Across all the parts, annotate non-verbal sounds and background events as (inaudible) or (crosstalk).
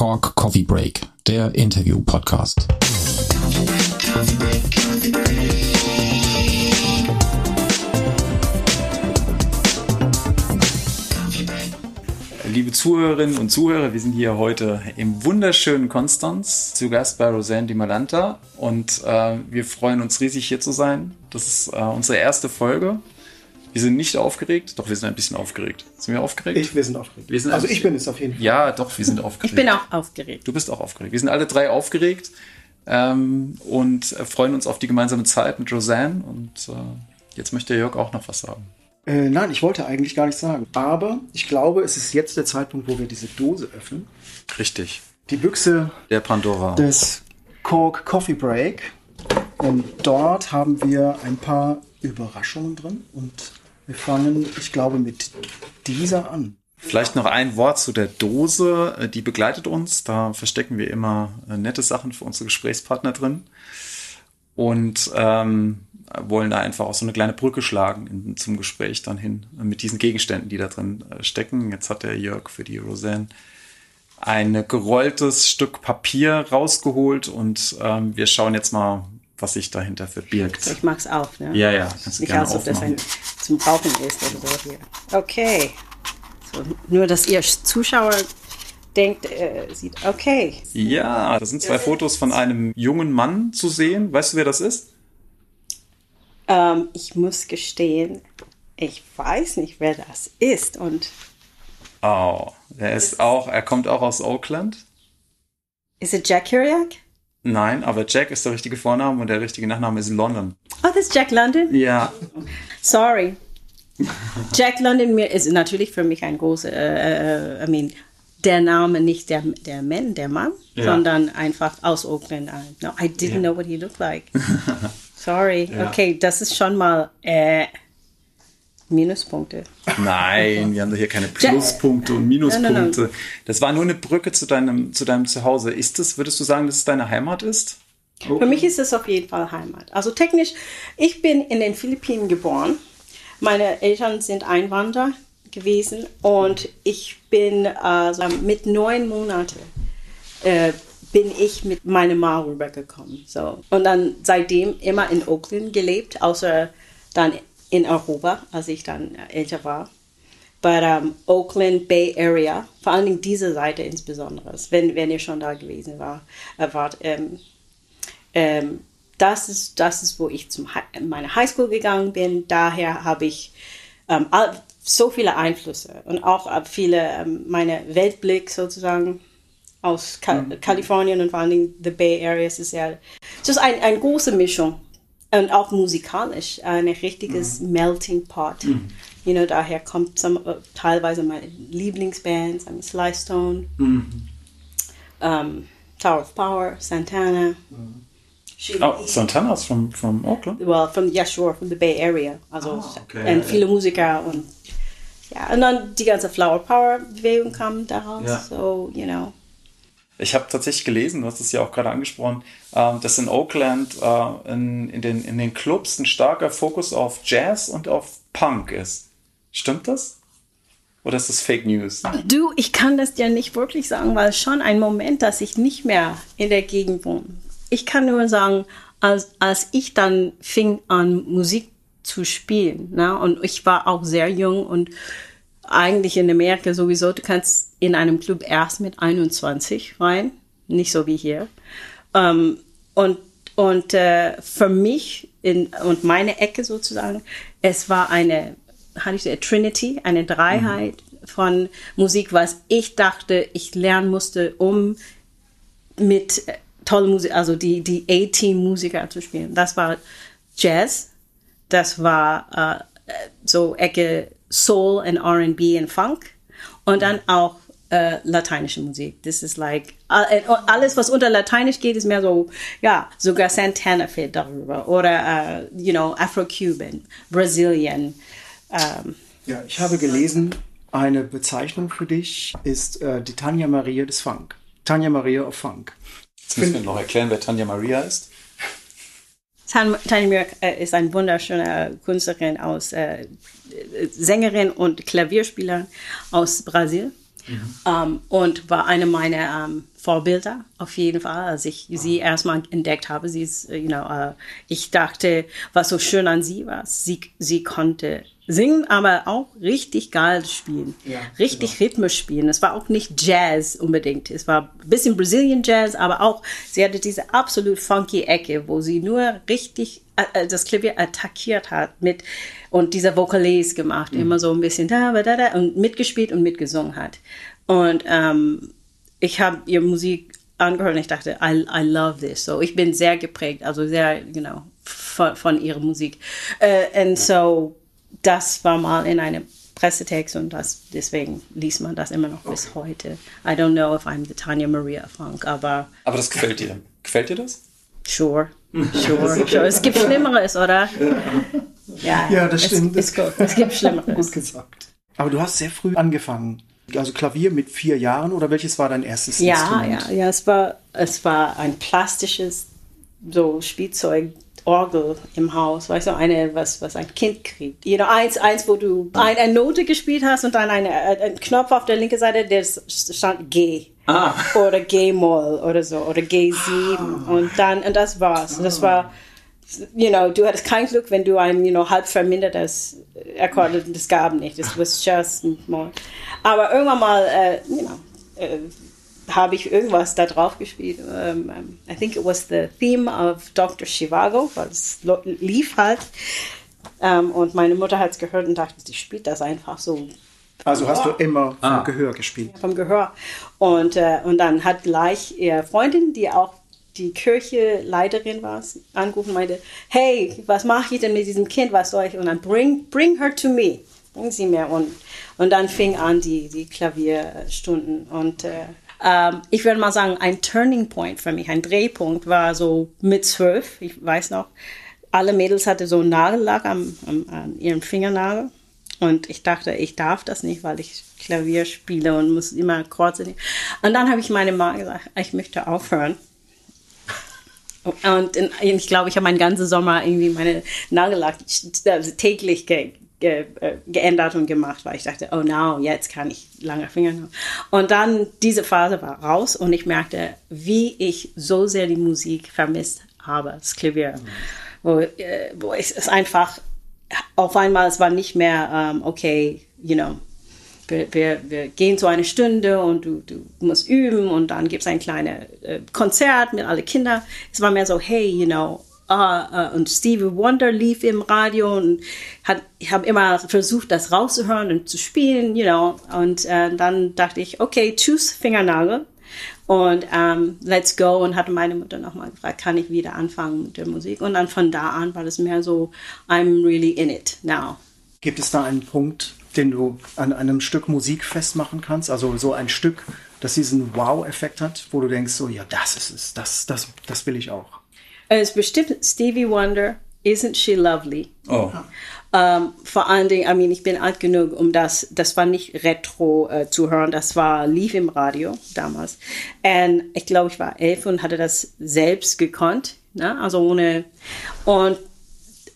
Cork Coffee Break, der Interview-Podcast. Liebe Zuhörerinnen und Zuhörer, wir sind hier heute im wunderschönen Konstanz zu Gast bei Roseanne Di Malanta und äh, wir freuen uns riesig hier zu sein. Das ist äh, unsere erste Folge. Wir sind nicht aufgeregt, doch wir sind ein bisschen aufgeregt. Sind wir aufgeregt? Ich, wir sind aufgeregt. Wir sind also ich bin es auf jeden Fall. Ja, doch, wir sind aufgeregt. Ich bin auch aufgeregt. Du bist auch aufgeregt. Wir sind alle drei aufgeregt ähm, und äh, freuen uns auf die gemeinsame Zeit mit Roseanne. Und äh, jetzt möchte Jörg auch noch was sagen. Äh, nein, ich wollte eigentlich gar nichts sagen. Aber ich glaube, es ist jetzt der Zeitpunkt, wo wir diese Dose öffnen. Richtig. Die Büchse Der Pandora. des Cork Coffee Break. Und dort haben wir ein paar Überraschungen drin. Und wir fangen, ich glaube, mit dieser an. Vielleicht noch ein Wort zu der Dose. Äh, Die begleitet uns. Da verstecken wir immer äh, nette Sachen für unsere Gesprächspartner drin. Und ähm, wollen da einfach auch so eine kleine Brücke schlagen in, zum Gespräch dann hin äh, mit diesen Gegenständen, die da drin stecken. Jetzt hat der Jörg für die Roseanne ein gerolltes Stück Papier rausgeholt und ähm, wir schauen jetzt mal, was sich dahinter verbirgt. Ich mach's auf, ne? Ja, ja, kannst Nicht als ob das ein zum Rauchen ist oder so hier. Okay. So, nur, dass ihr Zuschauer denkt, äh, sieht, okay. Ja, da sind zwei Fotos von einem jungen Mann zu sehen. Weißt du, wer das ist? Ähm, ich muss gestehen, ich weiß nicht, wer das ist. Und Oh, er ist auch, er kommt auch aus Oakland. ist es Jack Kerouac? Nein, aber Jack ist der richtige Vorname und der richtige Nachname ist London. Oh, das ist Jack London? Ja, Sorry. Jack London mir ist natürlich für mich ein großer, äh, äh, I mean, der Name nicht der, der Mann, der Mann, Ja. sondern einfach aus Oakland. No, I didn't Ja. know what he looked like. Sorry. (laughs) Ja. Okay, das ist schon mal äh, Minuspunkte. nein, wir haben doch hier keine Pluspunkte und Minuspunkte. Nein, nein, Das war nur eine Brücke zu deinem, zu deinem Zuhause. Ist es, würdest du sagen, dass es deine Heimat ist? Für mich ist es auf jeden Fall Heimat. Also technisch, ich bin in den Philippinen geboren. Meine Eltern sind Einwanderer gewesen und ich bin also mit neun Monaten äh, bin ich mit meiner Mama rübergekommen. So. Und dann seitdem immer in Oakland gelebt, außer dann in Europa, als ich dann älter war. But um, Oakland Bay Area, vor allen Dingen diese Seite insbesondere, wenn, wenn ihr schon da gewesen war, äh, wart, ähm, ähm, das, ist, das ist, wo ich zum Hi meine Highschool gegangen bin. Daher habe ich ähm, so viele Einflüsse und auch äh, viele, ähm, meine Weltblick sozusagen aus Ka Kalifornien und vor allen Dingen the Bay Area. Es ist ja es ist ein, eine große Mischung und auch musikalisch ein richtiges Melting Pot. You know, daher kommt some, äh, teilweise meine Lieblingsbands, I mean Sly Stone, ähm, Tower of Power, Santana. Oh, Santana ist from, from Oakland. well, from yeah, sure, from the Bay Area. Also Ah, okay, und viele Musiker und ja, und dann die ganze Flower Power Bewegung kam daraus. Ja. So, you know. Ich habe tatsächlich gelesen, du hast es ja auch gerade angesprochen, ähm, dass in Oakland äh, in, in, den, in den Clubs ein starker Fokus auf Jazz und auf Punk ist. Stimmt das? Oder ist das Fake News? Du, ich kann das ja nicht wirklich sagen, weil schon ein Moment, dass ich nicht mehr in der Gegend wohne. Ich kann nur sagen, als, als ich dann fing an Musik zu spielen, ne, und ich war auch sehr jung und eigentlich in Amerika sowieso, du kannst in einem Club erst mit 21 rein, nicht so wie hier. Ähm, und und äh, für mich in, und meine Ecke sozusagen, es war eine, hatte ich so, Trinity, eine Dreiheit von Musik, was ich dachte, ich lernen musste, um mit äh, tolle Musik, also die, die A-Team-Musiker zu spielen. Das war Jazz, das war äh, so Ecke Soul und R&B und Funk und dann auch äh, lateinische Musik. Das ist like äh, alles, was unter Lateinisch geht, ist mehr so, ja, sogar Santana fällt darüber oder, äh, you know, Afro-Cuban, Brazilian. Ähm, Ja, ich habe gelesen, eine Bezeichnung für dich ist äh, die Tanja Maria des Funk. Tanja Maria of Funk. Jetzt müssen wir noch erklären, wer Tanja Maria ist. Tan- Tanya Mirk äh, ist eine wunderschöne Künstlerin aus, äh, Sängerin und Klavierspielerin aus Brasil. Ähm, und war eine meiner ähm, Vorbilder auf jeden Fall, als ich sie erstmal entdeckt habe. Sie ist, äh, you know, äh, ich dachte, was so schön an sie war, sie, sie konnte singen, aber auch richtig geil spielen, Ja, richtig rhythmisch spielen. Es war auch nicht Jazz unbedingt, es war ein bisschen Brazilian Jazz, aber auch sie hatte diese absolut funky Ecke, wo sie nur richtig äh, das Klavier attackiert hat mit und dieser Vocalese gemacht, immer so ein bisschen da, da, da und mitgespielt und mitgesungen hat. Und ähm, ich habe ihre Musik angehört und ich dachte, I, I love this. So, ich bin sehr geprägt, also sehr, genau, von, von ihrer Musik. Äh, und so, das war mal in einem Pressetext und das, deswegen liest man das immer noch bis heute. I don't know if I'm the Tanya Maria Funk, aber Aber das gefällt dir. Gefällt dir das? sure, (laughs) sure, sure. Es gibt Schlimmeres, oder? Ja, Ja, das es, stimmt. Es, es gibt (laughs) Schlimmeres. Gut gesagt. Aber du hast sehr früh angefangen. Also Klavier mit vier Jahren oder welches war dein erstes Ja, Instrument? ja, ja, es war, es war ein plastisches so Spielzeug. Orgel im Haus, weißt du, eine, was, was ein Kind kriegt. You know, eins, eins, wo du ein, eine Note gespielt hast und dann eine, ein Knopf auf der linken Seite, der stand G. Ah. Oder G-Moll oder so, oder G7. Und dann, und das war's. Und das war, you know, du hattest kein Glück, wenn du ein, you know, halb vermindertes Akkord, das gab nicht. Das was just more. Aber irgendwann mal, äh, you know, äh, habe ich irgendwas da drauf gespielt. Um, um, I think it was the theme of Dr. Chivago, weil es lief halt. Um, und meine Mutter hat es gehört und dachte, sie spielt das einfach so Also hast du immer vom Ah. Gehör gespielt. vom Gehör. Und, äh, und dann hat gleich ihre Freundin, die auch die Kircheleiterin war, angerufen und meinte, hey, was mache ich denn mit diesem Kind, was soll ich? Und dann bring, bring her to me, bring sie mir. Und, und dann fing an die, die Klavierstunden. Und äh, ähm, ich würde mal sagen, ein Turning Point für mich, ein Drehpunkt war so mit zwölf, ich weiß noch, alle Mädels hatten so Nagellack am, am, an ihrem Fingernagel. Und ich dachte, ich darf das nicht, weil ich Klavier spiele und muss immer Akkorde nehmen. Und dann habe ich meine Mama gesagt, ich möchte aufhören. Und in, ich glaube, ich habe meinen ganzen Sommer irgendwie meine Nagellack also täglich ge, ge, äh, geändert und gemacht, weil ich dachte, oh no, jetzt kann ich lange Finger haben. Und dann diese Phase war raus und ich merkte, wie ich so sehr die Musik vermisst habe, das Klavier. Wo, äh, wo ich es einfach auf einmal, es war nicht mehr, ähm, okay, you know, wir, wir, wir gehen so eine Stunde und du, du musst üben und dann gibt es ein kleines äh, Konzert mit alle Kinder. Es war mehr so, hey, you know, uh, uh, und Stevie Wonder lief im Radio und hat, ich habe immer versucht, das rauszuhören und zu spielen, you know, und äh, dann dachte ich, okay, tschüss, Fingernagel. Und ähm, let's go und hatte meine Mutter nochmal gefragt, kann ich wieder anfangen mit der Musik? Und dann von da an war das mehr so, I'm really in it now. Gibt es da einen Punkt, den du an einem Stück Musik festmachen kannst? Also so ein Stück, das diesen Wow-Effekt hat, wo du denkst, so, ja, das ist es, das, das, das will ich auch. Es ist bestimmt Stevie Wonder, Isn't She Lovely? Oh. Ähm, vor allen Dingen, I mean, ich bin alt genug, um das, das war nicht Retro äh, zu hören, das war, lief im Radio damals. Und ich glaube, ich war elf und hatte das selbst gekonnt, ne? also ohne, und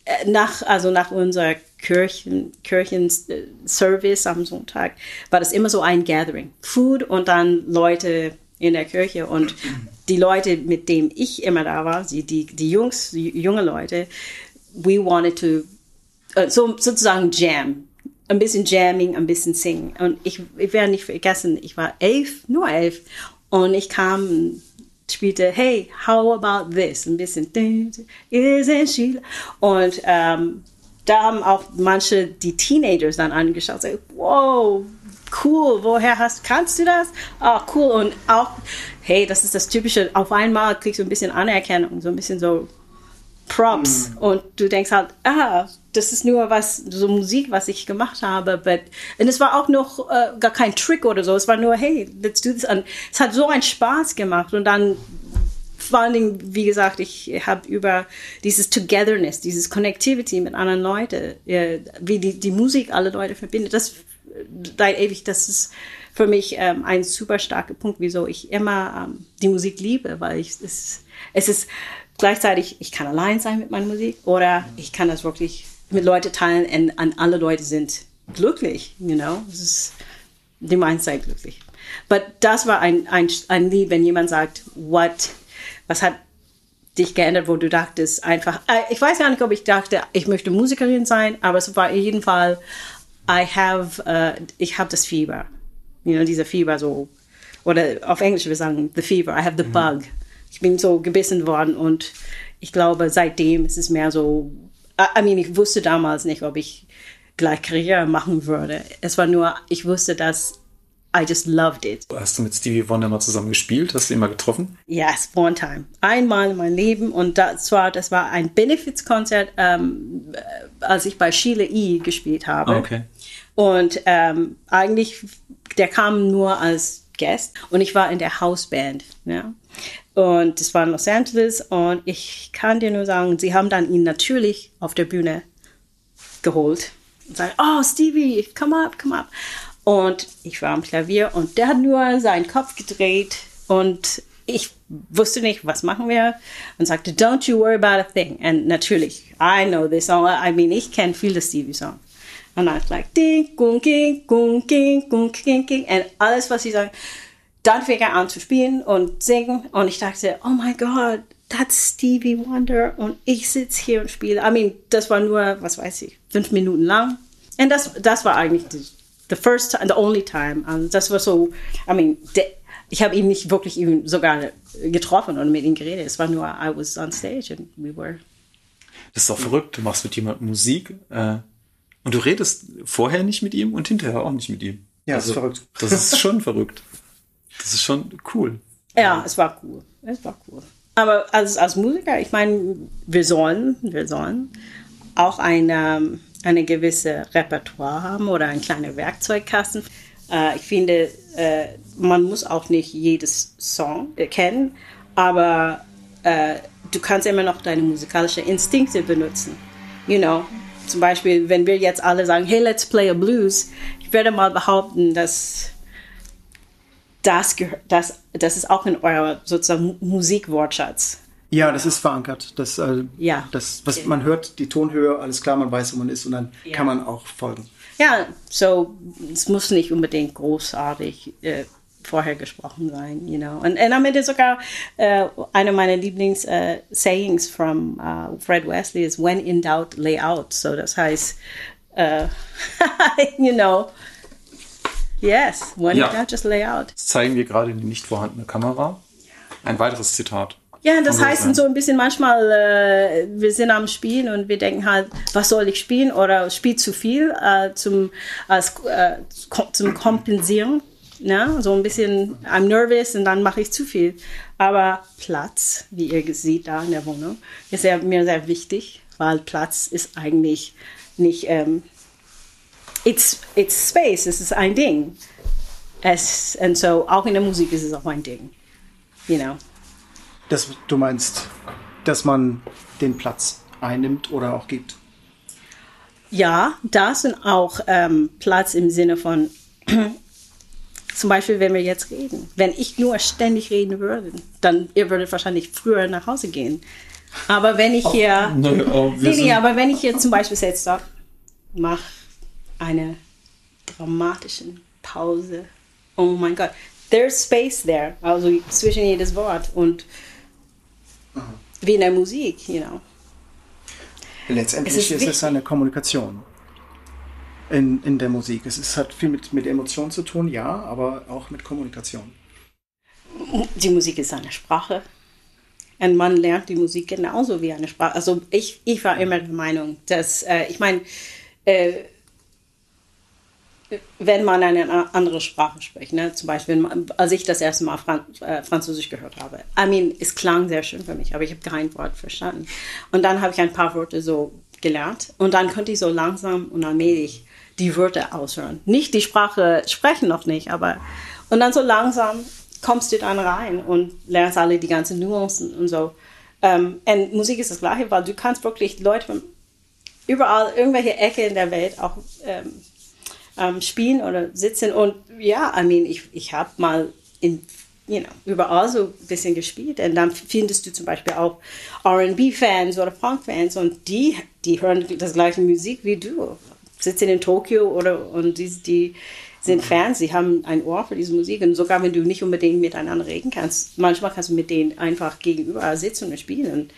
äh, nach, also nach unserer Kirchen, Kirchenservice am Sonntag war das immer so ein Gathering. Food und dann Leute in der Kirche und die Leute, mit denen ich immer da war, die, die, die Jungs, die junge Leute, we wanted to, äh, so, sozusagen jam. Ein bisschen jamming, ein bisschen singen. Und ich, ich werde nicht vergessen, ich war elf, nur elf. Und ich kam, spielte, hey, how about this? Ein bisschen, isn't she? Und ähm, da haben auch manche die Teenagers dann angeschaut, so, wow, cool, woher hast, kannst du das? Ah, cool. Und auch, hey, das ist das Typische, auf einmal kriegst du ein bisschen Anerkennung, so ein bisschen so Props. Und du denkst halt, ah, das ist nur was, so Musik, was ich gemacht habe. But, und es war auch noch äh, gar kein Trick oder so. Es war nur, hey, let's do this. Und es hat so einen Spaß gemacht. Und dann vor allen Dingen, wie gesagt, ich habe über dieses Togetherness, dieses Connectivity mit anderen Leuten, äh, wie die, die Musik alle Leute verbindet, das bleibt ewig, das ist für mich ähm, ein super starker Punkt, wieso ich immer ähm, die Musik liebe, weil ich es, es ist gleichzeitig, ich kann allein sein mit meiner Musik oder ich kann das wirklich mit Leuten teilen und an alle Leute sind glücklich, you know. Es ist die meiste Zeit glücklich. Aber das war ein, ein, ein Lied, wenn jemand sagt, what, was hat dich geändert, wo du dachtest einfach, äh, ich weiß gar nicht, ob ich dachte, ich möchte Musikerin sein, aber es war in jedem Fall, I have, uh, ich habe das Fieber. You know, dieser Fieber so, oder auf Englisch wir sagen, the fever, I have the bug. Ich bin so gebissen worden und ich glaube, seitdem ist es mehr so, I mean, ich wusste damals nicht, ob ich gleich Karriere machen würde. Es war nur, ich wusste, dass I just loved it. Hast du mit Stevie Wonder mal zusammen gespielt? Hast du ihn mal getroffen? Yes, one time. Einmal in meinem Leben und das war, das war ein Benefizkonzert, ähm, als ich bei Sheila E. gespielt habe. Okay. Und ähm, eigentlich, der kam nur als Guest und ich war in der Hausband. Ja? Und das war in Los Angeles und ich kann dir nur sagen, sie haben dann ihn natürlich auf der Bühne geholt und sagen, oh Stevie, come up, come up. Und ich war am Klavier und der hat nur seinen Kopf gedreht und ich wusste nicht, was machen wir und sagte, don't you worry about a thing. Und natürlich, I know this song. I mean, ich kenne viele Stevie-Songs. Und dann like, ding, gung, ging, gung, ging, gung, ging, ging. Und alles, was sie sagen. Dann fing er an zu spielen und singen. Und ich dachte, oh my God, that's Stevie Wonder. Und ich sitze hier und spiele. I mean, das war nur, was weiß ich, fünf Minuten lang. Und das, das war eigentlich die, the first and the only time. Und das war so, I mean, de, ich habe ihn nicht wirklich ihn sogar getroffen und mit ihm geredet. Es war nur, I was on stage and we were. Das ist doch verrückt. Du machst mit jemandem Musik äh, und du redest vorher nicht mit ihm und hinterher auch nicht mit ihm. Ja, das ist verrückt. Das ist schon verrückt. Das ist schon cool. Ja, es war cool. Es war cool. Aber als, als Musiker, ich meine, wir sollen, wir sollen auch eine, eine gewisse Repertoire haben oder ein kleiner Werkzeugkasten. Äh, ich finde, äh, man muss auch nicht jedes Song kennen, aber äh, du kannst immer noch deine musikalischen Instinkte benutzen. You know, zum Beispiel, wenn wir jetzt alle sagen, hey, let's play a blues, ich werde mal behaupten, dass das, das, das ist auch in eurem sozusagen Musikwortschatz. Ja, das ist verankert. Das, äh, ja. das, was man hört, die Tonhöhe, alles klar, man weiß, wo man ist und dann ja. kann man auch folgen. Ja, so es muss nicht unbedingt großartig äh, vorher gesprochen sein, you know. Und, und am Ende sogar äh, einer meiner Lieblings äh, Sayings from uh, Fred Wesley ist When in doubt, lay out. So das heißt, uh, (laughs) you know, yes, when Ja. in doubt, just lay out. Das zeigen wir gerade in die nicht vorhandene Kamera. Ein weiteres Zitat. Ja, das Von heißt so ein bisschen manchmal, äh, wir sind am Spielen und wir denken halt, was soll ich spielen oder spiel zu viel äh, zum, als, äh, zum Kompensieren. Ne? So ein bisschen, I'm nervous und dann mache ich zu viel. Aber Platz, wie ihr seht da in der Wohnung, ist ja mir sehr wichtig, weil Platz ist eigentlich nicht, ähm, it's, it's space, es ist ein Ding. Es, und so, auch in der Musik ist es auch ein Ding. You know. Das, du meinst, dass man den Platz einnimmt oder auch gibt. Ja, das und auch ähm, Platz im Sinne von, (clears throat) zum Beispiel, wenn wir jetzt reden. Wenn ich nur ständig reden würde, dann ihr würdet wahrscheinlich früher nach Hause gehen. Aber wenn ich hier, Ne, oh, nee, nee, sind- aber wenn ich hier zum Beispiel setze, da, mach eine dramatische Pause. Oh mein Gott, there's space there, also zwischen jedes Wort und wie in der Musik, you know. Letztendlich Es ist ist, es eine Kommunikation in, in der Musik. Es ist, hat viel mit, mit Emotionen zu tun, ja, aber auch mit Kommunikation. die Musik ist eine Sprache. Und man lernt die Musik genauso wie eine Sprache. Also ich, ich war immer der Meinung, dass, äh, ich meine, äh, wenn man eine andere Sprache spricht, ne? zum Beispiel, als ich das erste Mal Fran äh, Französisch gehört habe, I mean, es klang sehr schön für mich, aber ich habe kein Wort verstanden. Und dann habe ich ein paar Worte so gelernt und dann konnte ich so langsam und allmählich die Wörter aushören. Nicht die Sprache sprechen noch nicht, aber und dann so langsam kommst du dann rein und lernst alle die ganzen Nuancen und so. Ähm, und Musik ist das Gleiche, weil du kannst wirklich Leute überall, irgendwelche Ecke in der Welt auch ähm, ähm, spielen oder sitzen. Und ja, I mean, ich, ich habe mal in, you know, überall so ein bisschen gespielt. Und dann findest du zum Beispiel auch RB-Fans oder Punk-Fans und die, die hören das gleiche Musik wie du. sitzen in Tokio oder und die, die sind Fans, sie haben ein Ohr für diese Musik und sogar wenn du nicht unbedingt miteinander reden kannst, manchmal kannst du mit denen einfach gegenüber sitzen und spielen.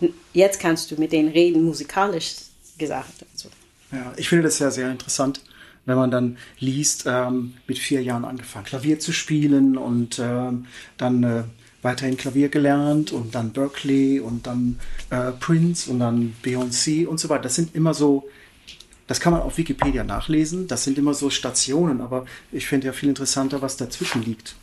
Und jetzt kannst du mit denen reden, musikalisch gesagt. Also. Ja, ich finde das ja sehr interessant, wenn man dann liest, ähm, mit vier Jahren angefangen, Klavier zu spielen und ähm, dann äh, weiterhin Klavier gelernt und dann Berkeley und dann äh, Prince und dann Beyoncé und so weiter. Das sind immer so, das kann man auf Wikipedia nachlesen, das sind immer so Stationen, aber ich finde ja viel interessanter, was dazwischen liegt.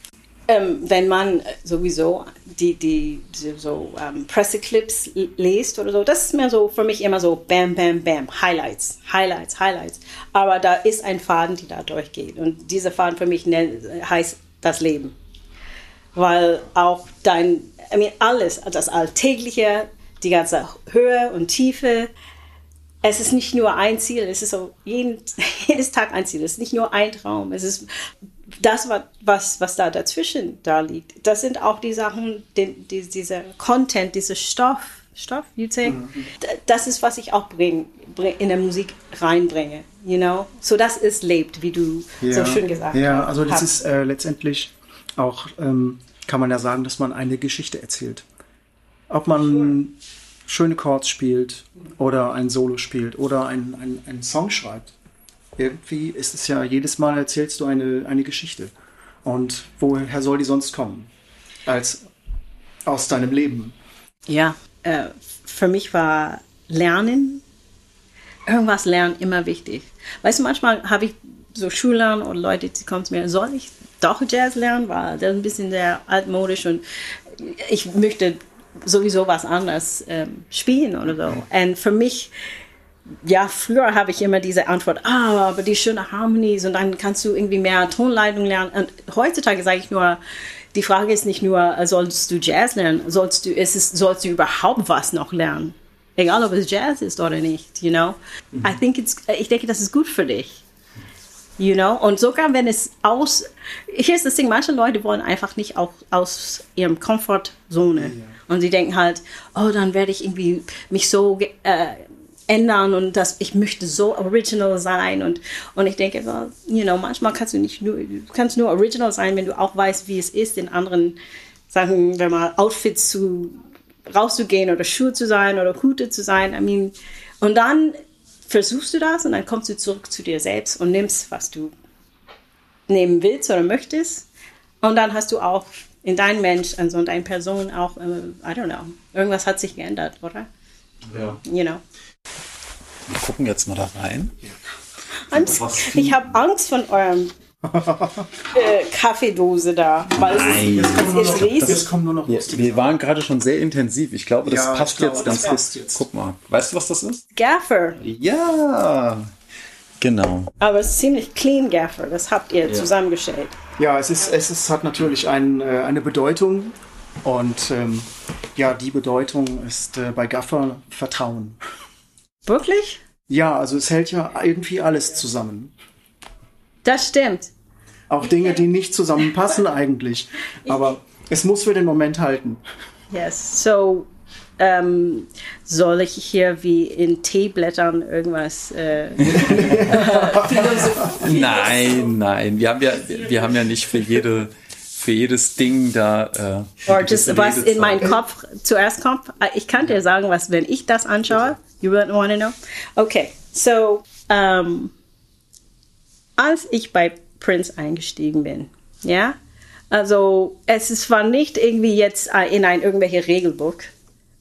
Ähm, wenn man sowieso die, die, die so ähm, Presseclips liest oder so, das ist mir so für mich immer so Bam, Bam, Bam, Highlights, Highlights, Highlights. Aber da ist ein Faden, die da durchgeht. Und dieser Faden für mich heißt das Leben. Weil auch dein, I mean, alles, das Alltägliche, die ganze Höhe und Tiefe, es ist nicht nur ein Ziel, es ist so jeden, (laughs) jedes Tag ein Ziel, es ist nicht nur ein Traum, es ist das, was, was da dazwischen da liegt. Das sind auch die Sachen, die, die, dieser Content, dieser Stoff, Stoff, you say, mhm. das ist, was ich auch bring, bring, in der Musik reinbringe, you know, so dass es lebt, wie du ja. so schön gesagt hast. Ja, also das ist äh, letztendlich auch, ähm, kann man ja sagen, dass man eine Geschichte erzählt. Ob man sure. schöne Chords spielt oder ein Solo spielt oder einen ein Song schreibt irgendwie ist es ja, jedes Mal erzählst du eine, eine Geschichte. Und woher soll die sonst kommen? Als aus deinem Leben. Ja, äh, für mich war Lernen, irgendwas lernen immer wichtig. Weißt du, manchmal habe ich so Schülern oder Leute, die kommen zu mir, soll ich doch Jazz lernen, weil das ist ein bisschen sehr altmodisch und ich möchte sowieso was anderes ähm, spielen oder so. Und für mich ja, früher habe ich immer diese Antwort, ah, aber die schöne Harmonies und dann kannst du irgendwie mehr Tonleitung lernen. Und heutzutage sage ich nur, die Frage ist nicht nur, sollst du Jazz lernen, sollst du, ist es, sollst du überhaupt was noch lernen? Egal, ob es Jazz ist oder nicht, you know? Mhm. I think it's, ich denke, das ist gut für dich. You know? Und sogar wenn es aus, hier ist das Ding, manche Leute wollen einfach nicht auch aus ihrem Komfortzone. Ja. Und sie denken halt, oh, dann werde ich irgendwie mich so äh, ändern und dass ich möchte so original sein und und ich denke, well, you know, manchmal kannst du nicht nur kannst nur original sein, wenn du auch weißt, wie es ist, in anderen Sachen, wenn mal Outfits zu rauszugehen oder Schuhe zu sein oder Hute zu sein. I mean, und dann versuchst du das und dann kommst du zurück zu dir selbst und nimmst, was du nehmen willst oder möchtest. Und dann hast du auch in deinem Mensch, also in deiner Person auch, uh, I don't know, irgendwas hat sich geändert, oder? Ja. You know. Wir gucken jetzt mal da rein. Angst, ich habe Angst von eurem (laughs) äh, Kaffeedose da. Weil Nein. Es, ist, es riesig. Jetzt kommen nur noch ja, Wir waren gerade schon sehr intensiv. Ich glaube, das Ja, passt glaube, jetzt das ganz passt gut. jetzt. Guck mal. Weißt du, was das ist? Gaffer. Ja. Genau. Aber es ist ziemlich clean Gaffer. Das habt ihr Ja. zusammengestellt. Ja, es ist, es ist, hat natürlich ein, äh, eine Bedeutung und ähm, ja, die Bedeutung ist äh, bei Gaffer Vertrauen. Wirklich? Ja, also es hält ja irgendwie alles zusammen. Das stimmt. Auch Dinge, die nicht zusammenpassen eigentlich. Aber es muss für den Moment halten. Yes. So, ähm, soll ich hier wie in Teeblättern irgendwas äh, (laughs) Nein, nein. Wir haben ja, wir haben ja nicht für jede, für jedes Ding da. Äh, just was in meinen Kopf zuerst kommt. Äh, Ich kann dir sagen, was, wenn ich das anschaue, you want to know. Okay, so, ähm, als ich bei Prince eingestiegen bin, ja, also es ist, war nicht irgendwie jetzt äh, in ein irgendwelche Regelbuch,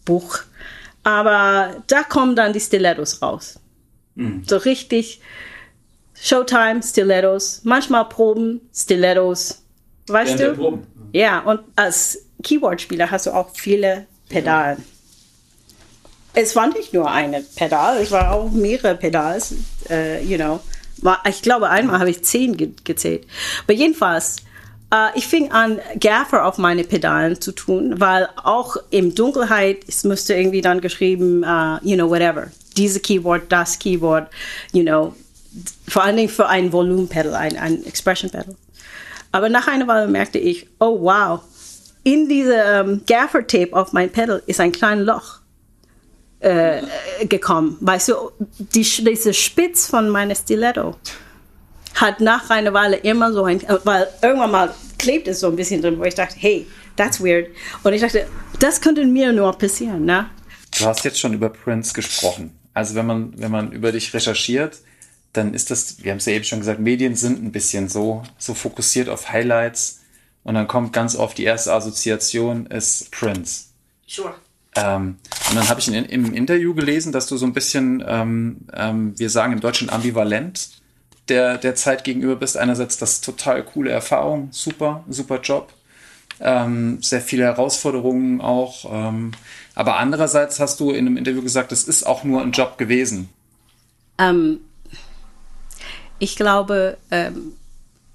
Buch, aber da kommen dann die Stilettos raus. So richtig Showtime, Stilettos, manchmal Proben, Stilettos, weißt Während du? Proben. Ja, und als Keyboard-Spieler hast du auch viele Pedalen. Es war nicht nur eine Pedal, es war auch mehrere Pedals, äh, you know. Ich glaube, einmal habe ich zehn ge gezählt. Aber jedenfalls, äh, ich fing an, Gaffer auf meine Pedalen zu tun, weil auch im Dunkelheit, es müsste irgendwie dann geschrieben, äh, you know, whatever. Diese Keyboard, das Keyboard, you know. Vor allen Dingen für ein Volume-Pedal, ein, ein Expression-Pedal. Aber nach einer Weile merkte ich, oh wow, in diesem Gaffer-Tape auf mein Pedal ist ein kleines Loch. Äh, gekommen. Weißt du, die, diese Spitz von meiner Stiletto hat nach einer Weile immer so ein, weil irgendwann mal klebt es so ein bisschen drin, wo ich dachte, hey, that's weird. Und ich dachte, das könnte mir nur passieren, ne? Du hast jetzt schon über Prince gesprochen. Also wenn man, wenn man über dich recherchiert, dann ist das, wir haben es ja eben schon gesagt, Medien sind ein bisschen so, so fokussiert auf Highlights und dann kommt ganz oft die erste Assoziation ist Prince. Sure. Ähm, und dann habe ich in, im Interview gelesen, dass du so ein bisschen, ähm, ähm, wir sagen im Deutschen ambivalent der, der Zeit gegenüber bist. Einerseits das total coole Erfahrung, super, super Job, ähm, sehr viele Herausforderungen auch. Ähm, aber andererseits hast du in einem Interview gesagt, es ist auch nur ein Job gewesen. Ähm, ich glaube, ähm,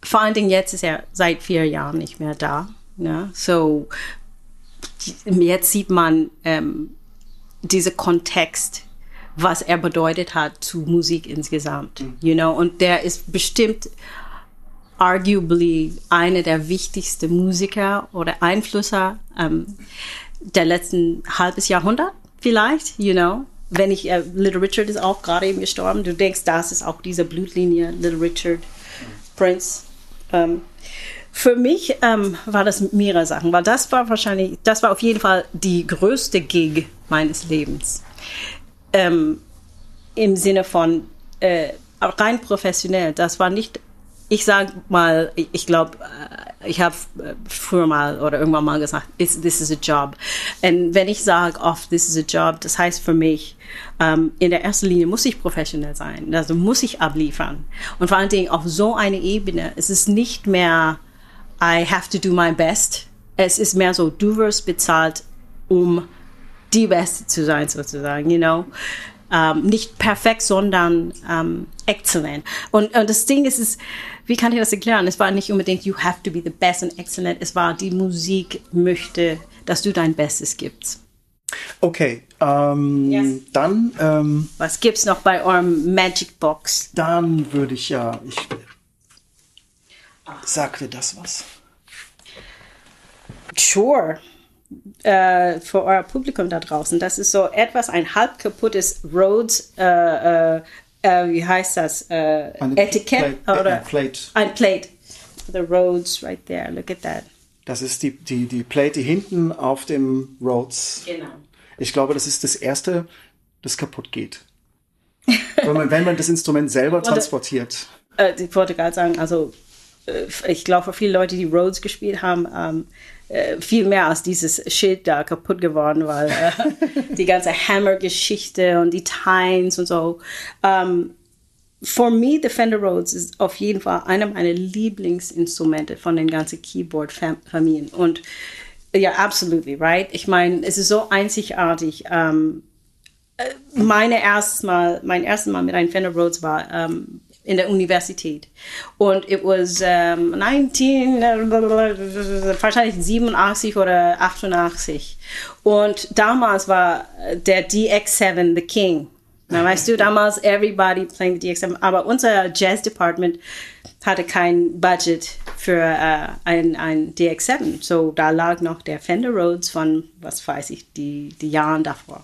vor allen Dingen jetzt ist er seit vier Jahren nicht mehr da. Ne? So, jetzt sieht man ähm, diesen Kontext, was er bedeutet hat zu Musik insgesamt. You know? Und der ist bestimmt arguably einer der wichtigsten Musiker oder Einflusser ähm, der letzten halbes Jahrhundert vielleicht, you know. Wenn ich, äh, Little Richard ist auch gerade eben gestorben, du denkst, das ist auch diese Blutlinie, Little Richard, Prince. Ähm, für mich ähm, war das mehrere Sachen, weil das war wahrscheinlich, das war auf jeden Fall die größte Gig meines Lebens. Ähm, Im Sinne von äh, rein professionell. Das war nicht, ich sag mal, ich, ich glaube, äh, ich habe äh, früher mal oder irgendwann mal gesagt, this is a job. Und wenn ich sage oft, this is a job, das heißt für mich, ähm, in der ersten Linie muss ich professionell sein, also muss ich abliefern. Und vor allen Dingen auf so eine Ebene, es ist nicht mehr I have to do my best. Es ist mehr so, du wirst bezahlt, um die Beste zu sein, sozusagen, you know. Um, nicht perfekt, sondern um, excellent. Und, und das Ding ist, ist, wie kann ich das erklären? Es war nicht unbedingt, you have to be the best and excellent. Es war, die Musik möchte, dass du dein Bestes gibst. Okay, ähm, yes. dann. Ähm, Was gibt's noch bei eurem Magic Box? Dann würde ich ja, ich Sagt dir das was? Sure. Äh, für euer Publikum da draußen. Das ist so etwas, ein halb kaputtes Rhodes, äh, äh, äh wie heißt das? Äh, Etikett Plate, oder? Plate. Ein Plate. The Rhodes right there. Look at that. Das ist die, die, die Plate, die hinten auf dem Rhodes. Genau. Ich glaube, das ist das erste, das kaputt geht. wenn, man, wenn man das Instrument selber transportiert. Äh, ich wollte gerade sagen, also äh, ich glaube, für viele Leute, die Rhodes gespielt haben, ähm, äh, viel mehr als dieses Schild da kaputt geworden, weil äh, (laughs) die ganze Hammer-Geschichte und die Tines und so. Um, for me, the Fender Rhodes ist auf jeden Fall einer meiner Lieblingsinstrumente von den ganzen Keyboard-Familien. Und ja, absolutely, right? Ich meine, es ist so einzigartig. Um, meine erstes Mal, mein erstes Mal mit einem Fender Rhodes war um, in der Universität. Und it was um, 19, wahrscheinlich 87 oder 88. Und damals war der DX7 the King. Na, weißt du, damals everybody playing the DX7. Aber unser Jazz Department hatte kein Budget für uh, ein, ein DX7. So da lag noch der Fender Rhodes von, was weiß ich, die, die Jahren davor.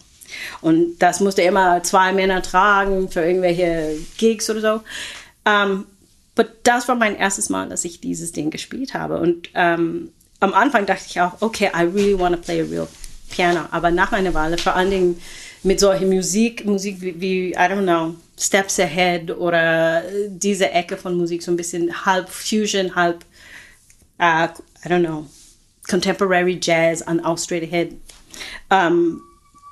Und das musste immer zwei Männer tragen für irgendwelche Gigs oder so. Um, ähm, but das war mein erstes Mal, dass ich dieses Ding gespielt habe. Und um, ähm, am Anfang dachte ich auch, okay, I really want to play a real piano. Aber nach einer Weile, vor allen Dingen mit solcher Musik, Musik wie, wie, I don't know, Steps Ahead oder diese Ecke von Musik, so ein bisschen halb Fusion, halb, uh, I don't know, Contemporary Jazz und auch Straight Ahead. Um,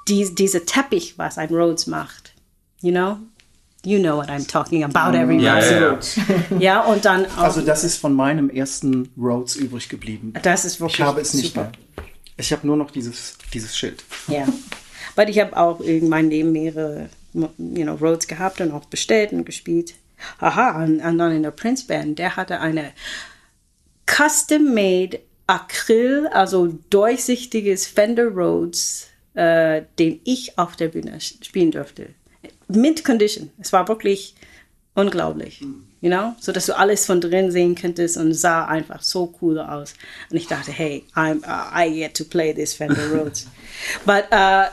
die, dieser Teppich, was ein Rhodes macht. You know? You know what I'm talking about, everybody. Ja, ja, ja. ja, und dann (laughs) auch, Also das ist von meinem ersten Rhodes übrig geblieben. Das ist wirklich Ich habe es nicht mehr. Ich habe nur noch dieses, dieses Schild. Ja. Aber ich habe auch in meinem Leben mehrere you know, Rhodes gehabt und auch bestellt und gespielt. Aha, und, und dann in der Prince Band, der hatte eine custom-made Acryl, also durchsichtiges Fender Rhodes äh, den ich auf der Bühne spielen durfte. Mit Condition. Es war wirklich unglaublich. You know? So dass du alles von drin sehen könntest und sah einfach so cool aus. Und ich dachte, hey, I'm, uh, I get to play this Fender Rhodes. (laughs) But uh,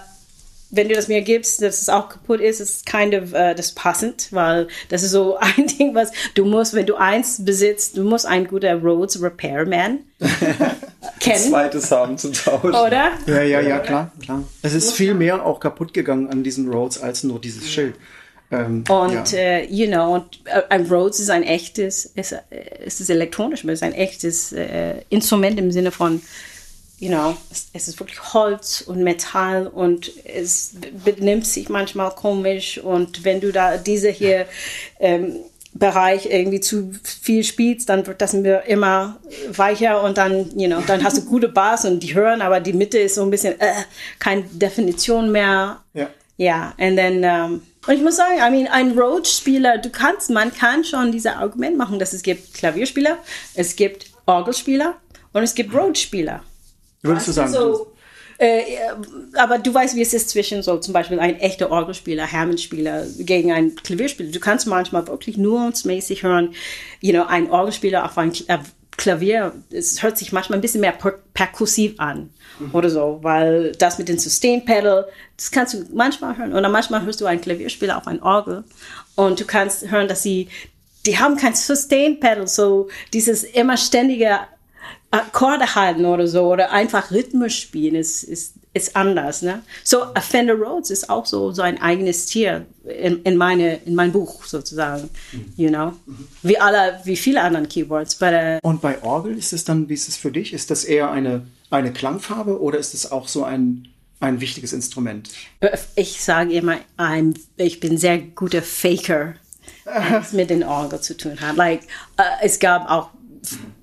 wenn du das mir gibst, dass es auch kaputt ist, ist kind of uh, das passend, weil das ist so (laughs) ein Ding, was du musst, wenn du eins besitzt, du musst ein guter Rhodes Repairman (laughs) kennen. Zweites haben zu tauschen. Oder? Ja, ja, ja, klar, klar. Es ist viel mehr auch kaputt gegangen an diesen Roads als nur dieses Schild. Ähm, Und, ja. äh, you know, und, äh, ein Rhodes ist ein echtes, ist, äh, es ist elektronisch, aber es ist ein echtes äh, Instrument im Sinne von, you know, es, es ist wirklich Holz und Metall und es benimmt sich manchmal komisch und wenn du da diese hier ähm, Bereich irgendwie zu viel spielst, dann wird das immer weicher und dann, you know, dann hast du gute Bass und die hören, aber die Mitte ist so ein bisschen äh, keine Definition mehr. Ja. Ja, and then, um, und ich muss sagen, I mean, ein Rhodes-Spieler, du kannst, man kann schon dieses Argument machen, dass es gibt Klavierspieler, es gibt Orgelspieler und es gibt Rhodes-Spieler. Würdest du sagen? So, äh, aber du weißt, wie es ist zwischen so zum Beispiel ein echter Orgelspieler, Hammond-Spieler gegen einen Klavierspieler. Du kannst manchmal wirklich nuancmäßig hören, you know, ein Orgelspieler auf ein Kla- Klavier, es hört sich manchmal ein bisschen mehr per perkussiv an oder so, weil das mit dem Sustain-Pedal, das kannst du manchmal hören. Oder manchmal hörst du einen Klavierspieler auf ein Orgel und du kannst hören, dass sie, die haben kein Sustain-Pedal, so dieses immer ständige Akkorde halten oder so oder einfach rhythmisch spielen ist, ist, ist anders. Ne? So a Fender Rhodes ist auch so, so ein eigenes Tier in, in, meine, in mein Buch sozusagen. You know? Wie alle, wie viele anderen Keyboards. But, uh, Und bei Orgel ist es dann, wie ist es für dich? Ist das eher eine, eine Klangfarbe oder ist es auch so ein, ein wichtiges Instrument? ich sage immer, I'm, ich bin sehr guter Faker, (laughs) was mit den Orgel zu tun hat. Like, uh, es gab auch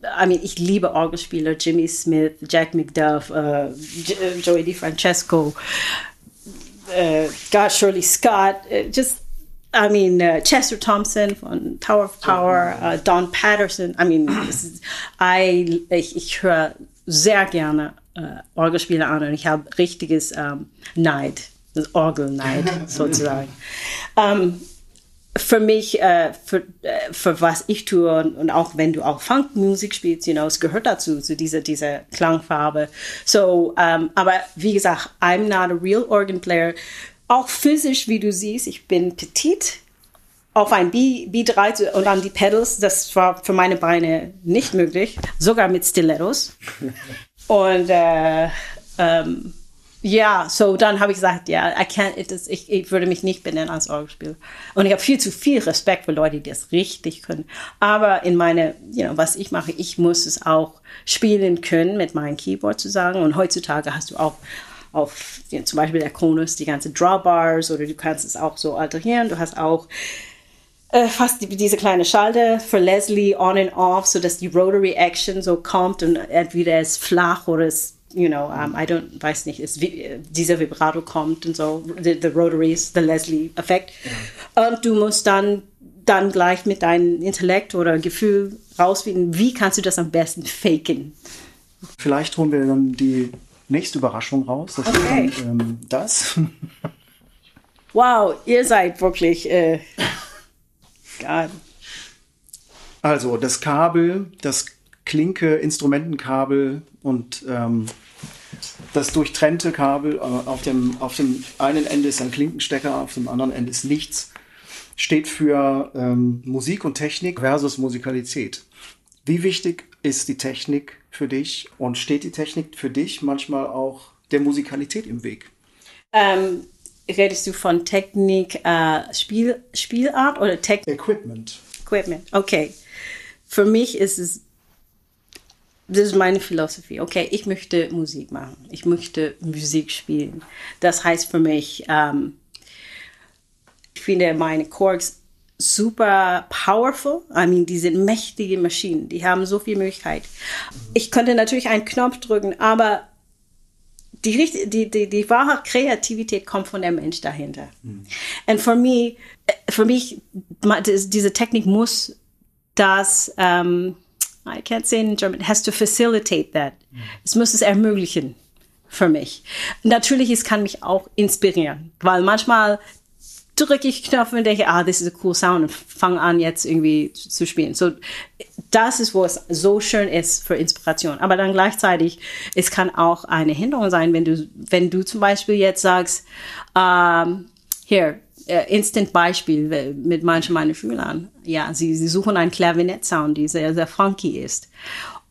I mean, ich liebe Orgelspieler, Jimmy Smith, Jack McDuff, uh, Joey DiFrancesco, uh, God, Shirley Scott, uh, just, I mean, uh, Chester Thompson von Tower of Power, uh, Don Patterson. I mean, this is, I, ich, ich höre sehr gerne Orgelspieler an und ich habe richtiges um, Neid, das Orgelneid (laughs) sozusagen. Um, für mich, äh, für, äh, für was ich tue und, und, auch wenn du auch Funkmusik spielst, you know, es gehört dazu, zu dieser, dieser Klangfarbe. So, um, aber wie gesagt, I'm not a real organ player. Auch physisch, wie du siehst, ich bin petit. Auf ein B, B3 und dann die Pedals, das war für meine Beine nicht möglich, sogar mit Stilettos. (laughs) Und äh, ähm, ja, so dann habe ich gesagt, ja, is, ich, ich würde mich nicht benennen als Orgelspieler. Und ich habe viel zu viel Respekt für Leute, die das richtig können. Aber in meine, you know, was ich mache, ich muss es auch spielen können mit meinem Keyboard zu sagen. Und heutzutage hast du auch auf ja, zum Beispiel der Konus die ganze Drawbars oder du kannst es auch so alterieren. Du hast auch äh, fast die, diese kleine Schalter für Leslie on and off, so dass die Rotary Action so kommt und entweder es flach oder es you know, um, I don't, weiß nicht, ist, dieser Vibrato kommt und so, the, the Rotaries, the Leslie-Effekt. Ja. Und du musst dann, dann gleich mit deinem Intellekt oder Gefühl rausfinden, wie kannst du das am besten faken. Vielleicht holen wir dann die nächste Überraschung raus. Das okay. ist dann, ähm, das. (laughs) Wow, ihr seid wirklich, äh, God. Also das Kabel, das Klinke, Instrumentenkabel und ähm, das durchtrennte Kabel. Auf dem, auf dem einen Ende ist ein Klinkenstecker, auf dem anderen Ende ist nichts. Steht für ähm, Musik und Technik versus Musikalität. Wie wichtig ist die Technik für dich und steht die Technik für dich manchmal auch der Musikalität im Weg? Ähm, redest du von Technik, äh, Spiel, Spielart oder Technik? Equipment. Equipment, okay. Für mich ist es das ist meine Philosophie. Okay, ich möchte Musik machen. Ich möchte Musik spielen. Das heißt für mich, ähm, ich finde meine Korgs super powerful. I mean, die sind mächtige Maschinen. Die haben so viel Möglichkeit. Ich könnte natürlich einen Knopf drücken, aber die, die, die, die wahre Kreativität kommt von der Mensch dahinter. Mhm. Und für mich, für mich, diese Technik muss das, ähm, I can't say in German, has to facilitate that. Es muss es ermöglichen für mich. Natürlich, es kann mich auch inspirieren, weil manchmal drücke ich Knopf und denke, ah, this is a cool sound und fange an jetzt irgendwie zu spielen. So, das ist, wo es so schön ist für Inspiration. Aber dann gleichzeitig, es kann auch eine Hinderung sein, wenn du, wenn du zum Beispiel jetzt sagst, ähm, hier, äh, Instant Beispiel mit manchen meiner Schülern. Ja, sie, sie suchen einen Klavinett-Sound, die sehr, sehr funky ist.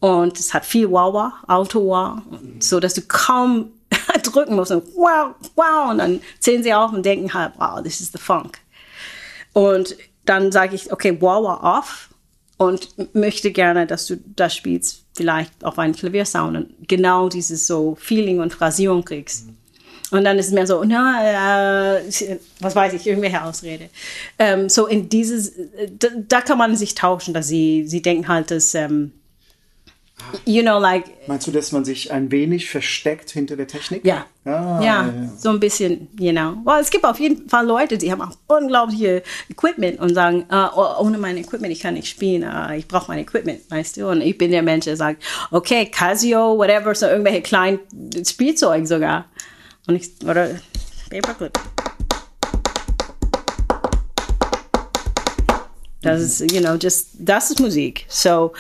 Und es hat viel Wah-Wah, Auto-Wah, so dass du kaum (laughs) drücken musst und wow, wow, und dann zählen sie auf und denken halt, wow, this is the funk. Und dann sage ich, okay, Wah-Wah off und möchte gerne, dass du das spielst, vielleicht auf einen Klaviersound und genau dieses so Feeling und Phrasierung kriegst. Und dann ist es mehr so, na, äh, was weiß ich, irgendwelche Ausrede. Ähm, so in dieses, da, da, kann man sich tauschen, dass sie, sie denken halt, dass, ähm, you know, like. Meinst du, dass man sich ein wenig versteckt hinter der Technik? Ja. Ah, ja, ja, so ein bisschen, you know. Well, es gibt auf jeden Fall Leute, die haben auch unglaubliche Equipment und sagen, uh, ohne mein Equipment, ich kann nicht spielen, uh, ich brauche mein Equipment, weißt du. Und ich bin der Mensch, der sagt, okay, Casio, whatever, so irgendwelche kleinen Spielzeug sogar. Und ich, oder Paperclip. Das ist, you know, just, das ist Musik. So, um,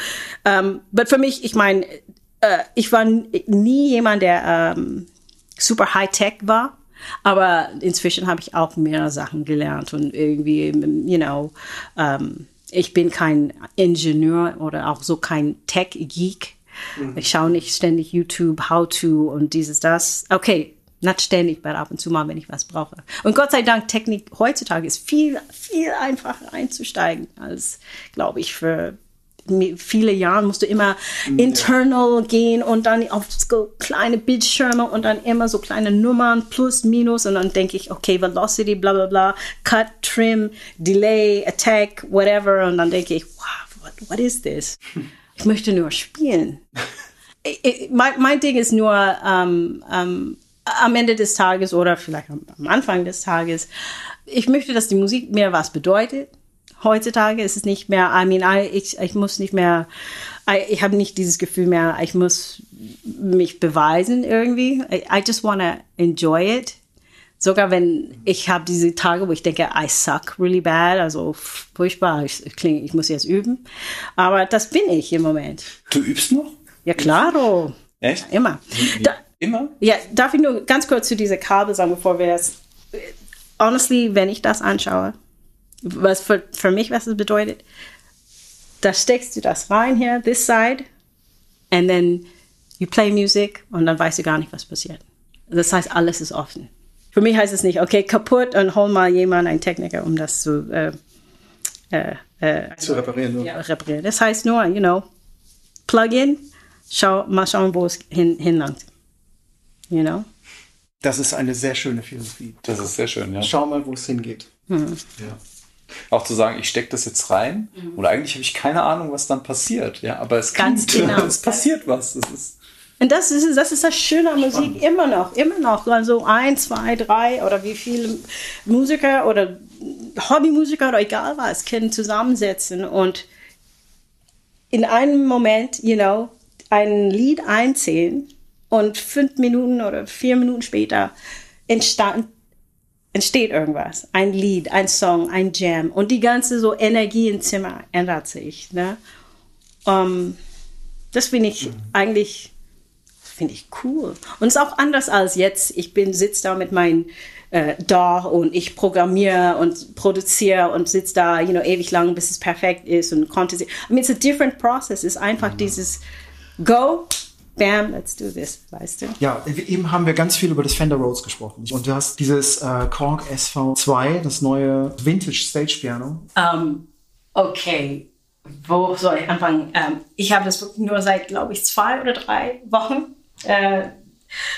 ähm, but für mich, ich meine, uh, ich war nie jemand, der um, ähm, super High-Tech war. Aber inzwischen habe ich auch mehr Sachen gelernt und irgendwie, you know, um, ähm, ich bin kein Ingenieur oder auch so kein Tech-Geek. Mhm. Ich schaue nicht ständig YouTube, How-to und dieses, das. Okay, nicht ständig, aber ab und zu mal, wenn ich was brauche. Und Gott sei Dank, Technik heutzutage ist viel, viel einfacher einzusteigen als, glaube ich, für viele Jahre musst du immer ja. internal gehen und dann auf so kleine Bildschirme und dann immer so kleine Nummern plus, minus und dann denke ich, okay, Velocity, bla bla bla, Cut, Trim, Delay, Attack, whatever und dann denke ich, wow, what, what is this? Ich möchte nur spielen. (laughs) mein, mein Ding ist nur, ähm, ähm, am Ende des Tages oder vielleicht am Anfang des Tages, ich möchte, dass die Musik mir was bedeutet. Heutzutage ist es nicht mehr, I mean, I, ich, ich muss nicht mehr, I, ich habe nicht dieses Gefühl mehr, ich muss mich beweisen irgendwie. I, I just wanna enjoy it. Sogar wenn ich habe diese Tage, wo ich denke, I suck really bad, also furchtbar, ich, klinge, ich muss jetzt üben. Aber das bin ich im Moment. Du übst noch? Ja, klaro. Echt? Immer. Da, Immer? Ja, darf ich nur ganz kurz zu dieser Kabel sagen, bevor wir das. Honestly, wenn ich das anschaue, was für, für mich, was es bedeutet, da steckst du das rein hier, this side, and then you play music und dann weißt du gar nicht, was passiert. Das heißt, alles ist offen. Für mich heißt es nicht, okay, kaputt und hol mal jemanden, einen Techniker, um das zu, äh, äh, äh, zu reparieren. Ja, reparieren. Das heißt nur, you know, plug in, schau, mal schauen, wo es hin, hinlangt. You know? Das ist eine sehr schöne Philosophie. Das ist sehr schön, ja. Schau mal, wo es hingeht. Mhm. Ja. Auch zu sagen, ich stecke das jetzt rein mhm. und eigentlich habe ich keine Ahnung, was dann passiert. Ja, aber es, Ganz klingt, (laughs) genau. es passiert was. Das ist und das ist, das ist das Schöne an Musik immer noch, immer noch. Also ein, zwei, drei oder wie viele Musiker oder Hobbymusiker oder egal was können zusammensetzen und in einem Moment, you know, ein Lied einzählen und fünf Minuten oder vier Minuten später entstand, entsteht irgendwas. Ein Lied, ein Song, ein Jam. Und die ganze so Energie im Zimmer ändert sich. Ne? Um, ähm, das finde ich mhm. eigentlich finde ich cool. Und es ist auch anders als jetzt. Ich bin sitze da mit meinem äh, da und ich programmiere und produziere und sitze da, you know, ewig lang, bis es perfekt ist und konnte sie. I mean, it's a different process. Es ist einfach mhm. dieses Go, bam, let's do this, weißt du? Ja, eben haben wir ganz viel über das Fender Rhodes gesprochen. Und du hast dieses äh, Korg SV2, das neue Vintage Stage Piano. Um, ähm, okay, wo soll ich anfangen? Um, ich habe das nur seit, glaube ich, zwei oder drei Wochen. Uh,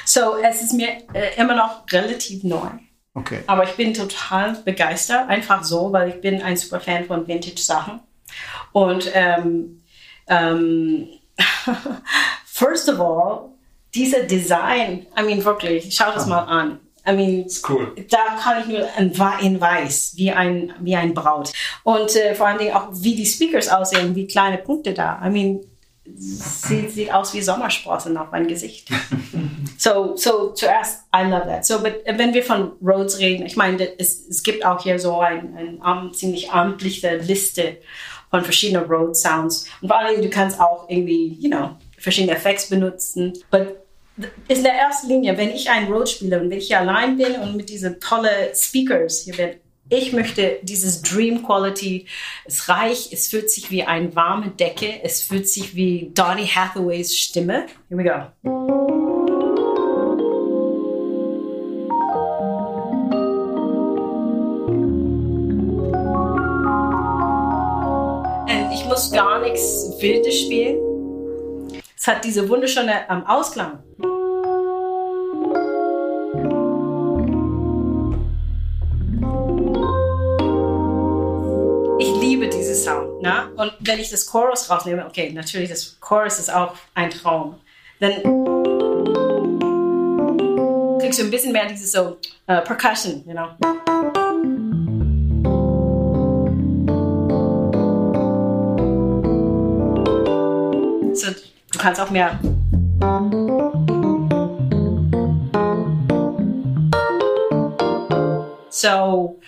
so, es ist mir uh, immer noch relativ neu. Okay. Aber ich bin total begeistert, einfach so, weil ich bin ein super Fan von Vintage-Sachen. Und ähm, ähm, (laughs) First of all, dieser Design, I mean wirklich, schau das mal an. I mean, cool. da kann ich nur in, weiß, wie ein, wie ein Braut. Und äh, vor allen Dingen auch, wie die Speakers aussehen, wie kleine Punkte da. I mean, sieht, sieht aus wie Sommersprossen auf meinem Gesicht. (laughs) so, so zuerst, I love that. So, but, wenn wir von Rhodes reden, ich meine, es, es gibt auch hier so eine ein ziemlich amtliche Liste von verschiedenen Rhodes Sounds. Und vor allem, du kannst auch irgendwie, you know, verschiedene Effekte benutzen. But in der ersten Linie, wenn ich ein Rhodes spiele und wenn ich hier allein bin und mit diesen tollen Speakers hier bin, ich möchte dieses Dream Quality. Es reicht, es fühlt sich wie eine warme Decke, es fühlt sich wie Donny Hathaways Stimme. Here we go. Und ich muss gar nichts Wildes spielen. Es hat diese wunderschöne ähm, Ausklang. Sound. Ne? Und wenn ich das Chorus rausnehme, okay, natürlich, das Chorus ist auch ein Traum. Dann kriegst du ein bisschen mehr dieses so uh, Percussion, you know. Du kannst auch mehr. So,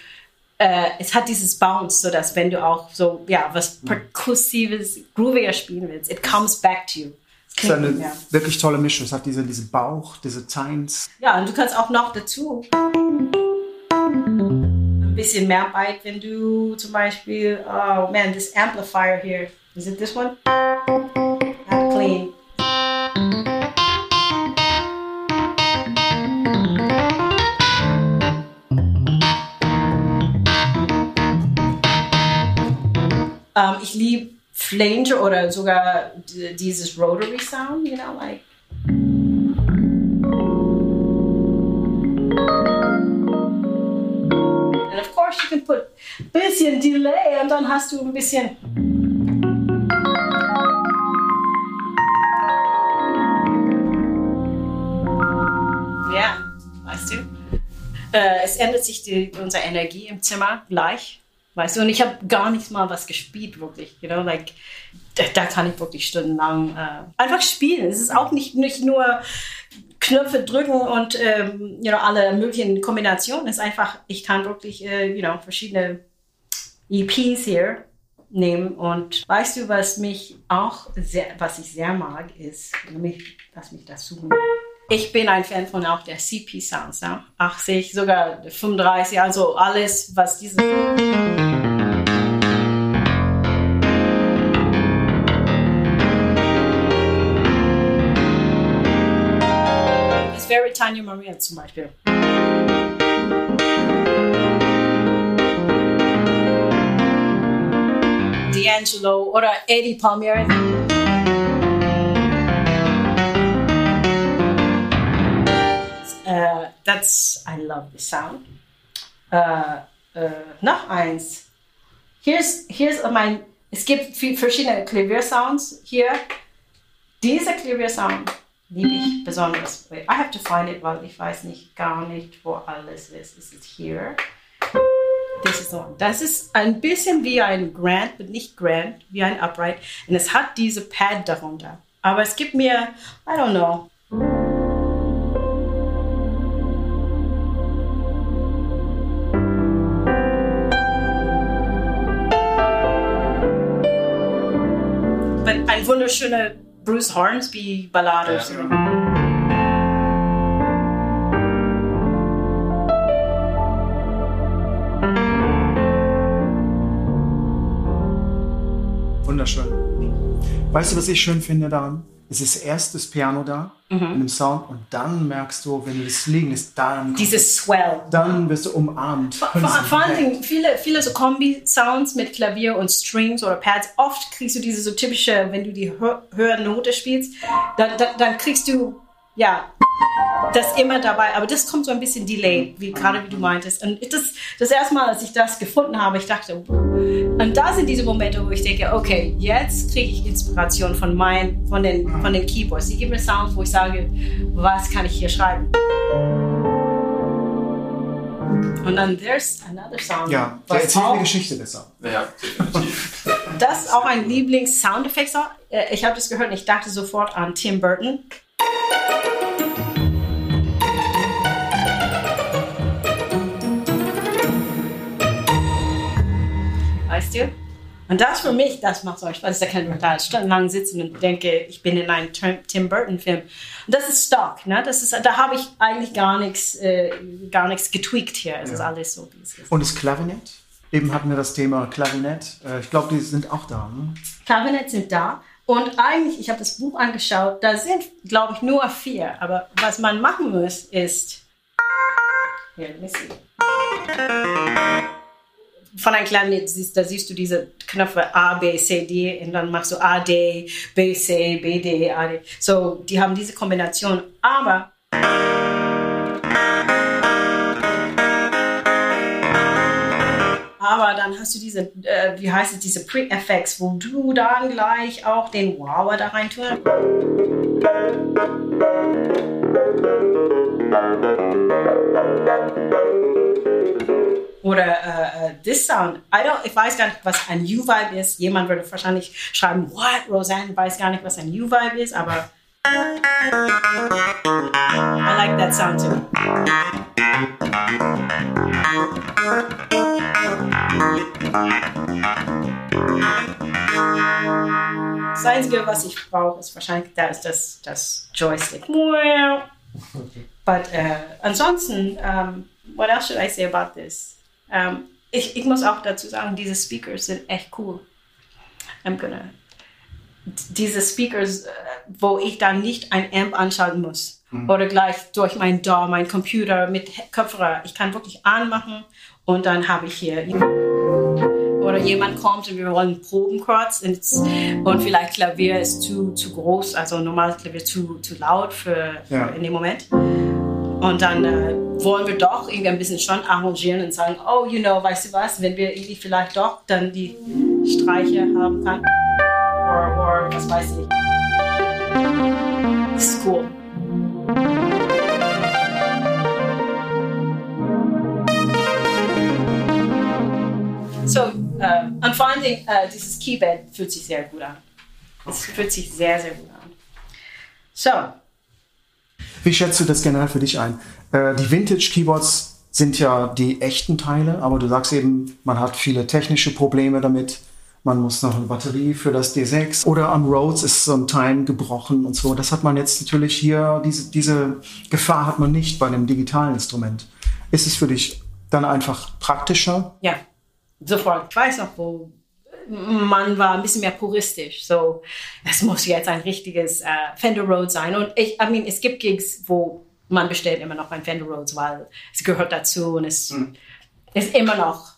äh, es hat dieses Bounce, so dass wenn du auch so, ja, was perkussives, grooviger spielen willst, it comes back to you. Es ist eine ja. wirklich tolle Mischung. Es hat diese, diesen Bauch, diese Tines. Ja, und du kannst auch noch dazu ein bisschen mehr Bite, wenn du zum Beispiel, oh man, this amplifier here, is it this one? Clean. Um, ich liebe Flanger oder sogar dieses Rotary Sound, you know, like. And of course you can put bisschen Delay und dann hast du ein bisschen. Äh, es ändert sich die, unsere Energie im Zimmer gleich. Weißt du, und ich habe gar nicht mal was gespielt, wirklich. You know, like, da, da kann ich wirklich stundenlang äh, einfach spielen. Es ist auch nicht, nicht nur Knöpfe drücken und ähm, you know, alle möglichen Kombinationen. Es ist einfach, ich kann wirklich äh, you know, verschiedene EPs hier nehmen. Und weißt du, was mich auch sehr, was ich sehr mag, ist, lass mich das suchen. Ich bin ein Fan von auch der CP Sounds, ja? 80, sogar 35, also alles, was diese. Das wäre Tanya Maria zum Beispiel. D'Angelo oder Eddie Palmieri. Uh, that's, I love the sound. Uh, uh, noch eins. Here's, here's mein, es gibt verschiedene Klaviersounds hier. Dieser Klaviersound liebe ich besonders. I have to find it, weil ich weiß nicht gar nicht, wo alles ist. Ist es hier? Das ist, so. das ist ein bisschen wie ein Grand, aber nicht Grand, wie ein Upright. Und es hat diese Pad darunter. Aber es gibt mir, I don't know, ein wunderschöner Bruce Hornsby Ballade. Ja. Wunderschön. Weißt du, was ich schön finde daran? es ist erst das Piano da mhm. in dem Sound und dann merkst du, wenn du das liegen lässt, dann dieses Swell. Dann wirst du umarmt. Vor, vor, vor allen Dingen viele, viele so Kombi-Sounds mit Klavier und Strings oder Pads. Oft kriegst du diese so typische, wenn du die höhere Note spielst, dann, dann, dann kriegst du ja das immer dabei, aber das kommt so ein bisschen Delay, wie gerade wie du meintest. Und das, das erste Mal, als ich das gefunden habe, ich dachte, und da sind diese Momente, wo ich denke, okay, jetzt kriege ich Inspiration von mein, von den, von den Keyboards. Die geben mir Sounds, wo ich sage, was kann ich hier schreiben? Und dann There's Another Song. Ja, der erzählt auch, eine Geschichte besser. Ja, definitiv. (laughs) Das ist auch ein Lieblings-Soundeffekt. Ich habe das gehört und ich dachte sofort an Tim Burton. Weißt du? Und das für mich, das macht so Spaß. Da kann ich da stundenlang sitzen und denke, ich bin in einem Tim Tim Burton-Film. Und das ist Stock, ne? Das ist, da habe ich eigentlich gar nichts, äh, gar nichts getweakt hier. Es ist alles so, wie es ist. Und das Klavinett? Eben hatten wir das Thema Klavinett. Äh, Ich glaube, die sind auch da. Ne? Klavinett sind da. Und eigentlich, ich habe das Buch angeschaut, da sind, glaube ich, nur vier. Aber was man machen muss, ist. Hier. Von einem Klavinett, siehst, da siehst du diese Knöpfe A, B, C, D und dann machst du A, D, B, C, B, D, A, D. So, die haben diese Kombination. Aber Aber dann hast du diese, äh, wie heißt es, diese Pre-Effects, wo du dann gleich auch den Wower da rein tust. Oder äh, äh, this sound. I don't, ich weiß gar nicht, was ein U-Vibe ist. Jemand würde wahrscheinlich schreiben, what? Roseanne weiß gar nicht, was ein U-Vibe ist, aber I like that sound too. Das Einzige, was ich brauche, ist wahrscheinlich da ist das, das Joystick. But äh, ansonsten, um, what else should I say about this? Um, ich, ich muss auch dazu sagen, diese Speakers sind echt cool. I'm gonna diese Speakers, äh, wo ich dann nicht ein Amp anschalten muss. Oder gleich durch mein DAW, mein Computer mit Kopfhörer. Ich kann wirklich anmachen und dann habe ich hier. Oder jemand kommt und wir wollen proben kurz und, vielleicht Klavier ist zu, zu groß, also normales Klavier zu, zu laut für, für Ja. in dem Moment. Und dann äh, wollen wir doch irgendwie ein bisschen schon arrangieren und sagen, oh, you know, weißt du was, wenn wir irgendwie vielleicht doch dann die Streiche haben kann. Oder, oder was weiß ich. Cool. So, äh, und vor allen Dingen, äh, dieses Keypad fühlt sich sehr gut an. Es fühlt sich sehr, sehr gut an. So, Wie schätzt du das generell für dich ein? Äh, die Vintage-Keyboards sind ja die echten Teile, aber du sagst eben, man hat viele technische Probleme damit. Man muss noch eine Batterie für das D6 oder am Rhodes ist so ein Teil gebrochen und so. Das hat man jetzt natürlich hier, diese, diese Gefahr hat man nicht bei einem digitalen Instrument. Ist es für dich dann einfach praktischer? Ja, sofort. Ich weiß noch, wo man war ein bisschen mehr puristisch. So, es muss jetzt ein richtiges äh, Fender Rhodes sein. Und ich, I mean, es gibt Gigs, wo man bestellt immer noch ein Fender Rhodes, weil es gehört dazu und es ist immer noch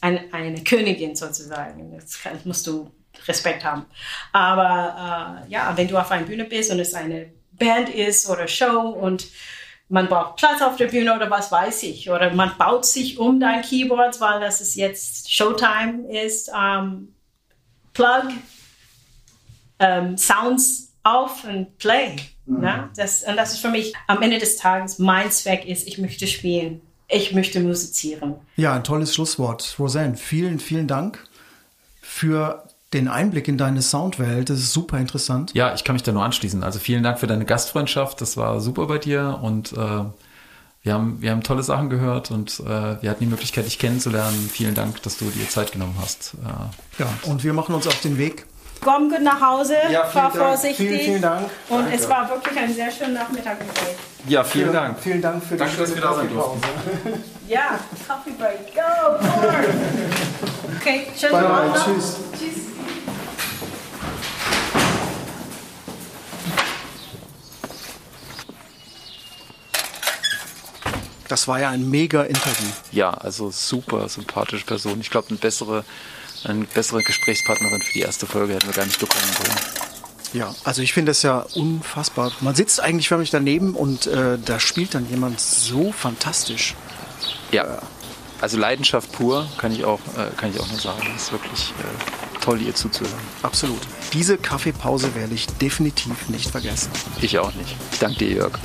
ein, eine Königin sozusagen. Das, kann, das musst du Respekt haben. Aber äh, ja, wenn du auf einer Bühne bist und es eine Band ist oder Show und man braucht Platz auf der Bühne oder was weiß ich. Oder man baut sich um dein Keyboard, weil das ist jetzt Showtime ist. Ähm, plug ähm, Sounds auf und play. Ja? Das, und das ist für mich am Ende des Tages mein Zweck ist, ich möchte spielen. Ich möchte musizieren. Ja, ein tolles Schlusswort. Roseanne, vielen, vielen Dank für den Einblick in deine Soundwelt. Das ist super interessant. Ja, ich kann mich da nur anschließen. Also vielen Dank für deine Gastfreundschaft. Das war super bei dir und äh, wir, haben, wir haben tolle Sachen gehört und äh, wir hatten die Möglichkeit, dich kennenzulernen. Vielen Dank, dass du dir Zeit genommen hast. Äh, Ja, und wir machen uns auf den Weg. Komm gut nach Hause, Ja, vielen fahr Dank. vorsichtig. Vielen, vielen Dank. Und Danke. es war wirklich ein sehr schöner Nachmittag mit euch. ja, vielen Vielen Dank für Danke, die dass wir da sein durften. Ja, Coffee Break, go. (laughs) Okay, schönen Abend. Tschüss. Tschüss. Das war ja ein mega Interview. Ja, also super sympathische Person. Ich glaube, eine bessere, eine bessere Gesprächspartnerin für die erste Folge hätten wir gar nicht bekommen können. Ja, also ich finde das ja unfassbar. Man sitzt eigentlich förmlich daneben und äh, da spielt dann jemand so fantastisch. Ja, also Leidenschaft pur, kann ich auch, äh, kann ich auch nur sagen. Es ist wirklich äh, toll, ihr zuzuhören. Absolut. Diese Kaffeepause werde ich definitiv nicht vergessen. Ich auch nicht. Ich danke dir, Jörg.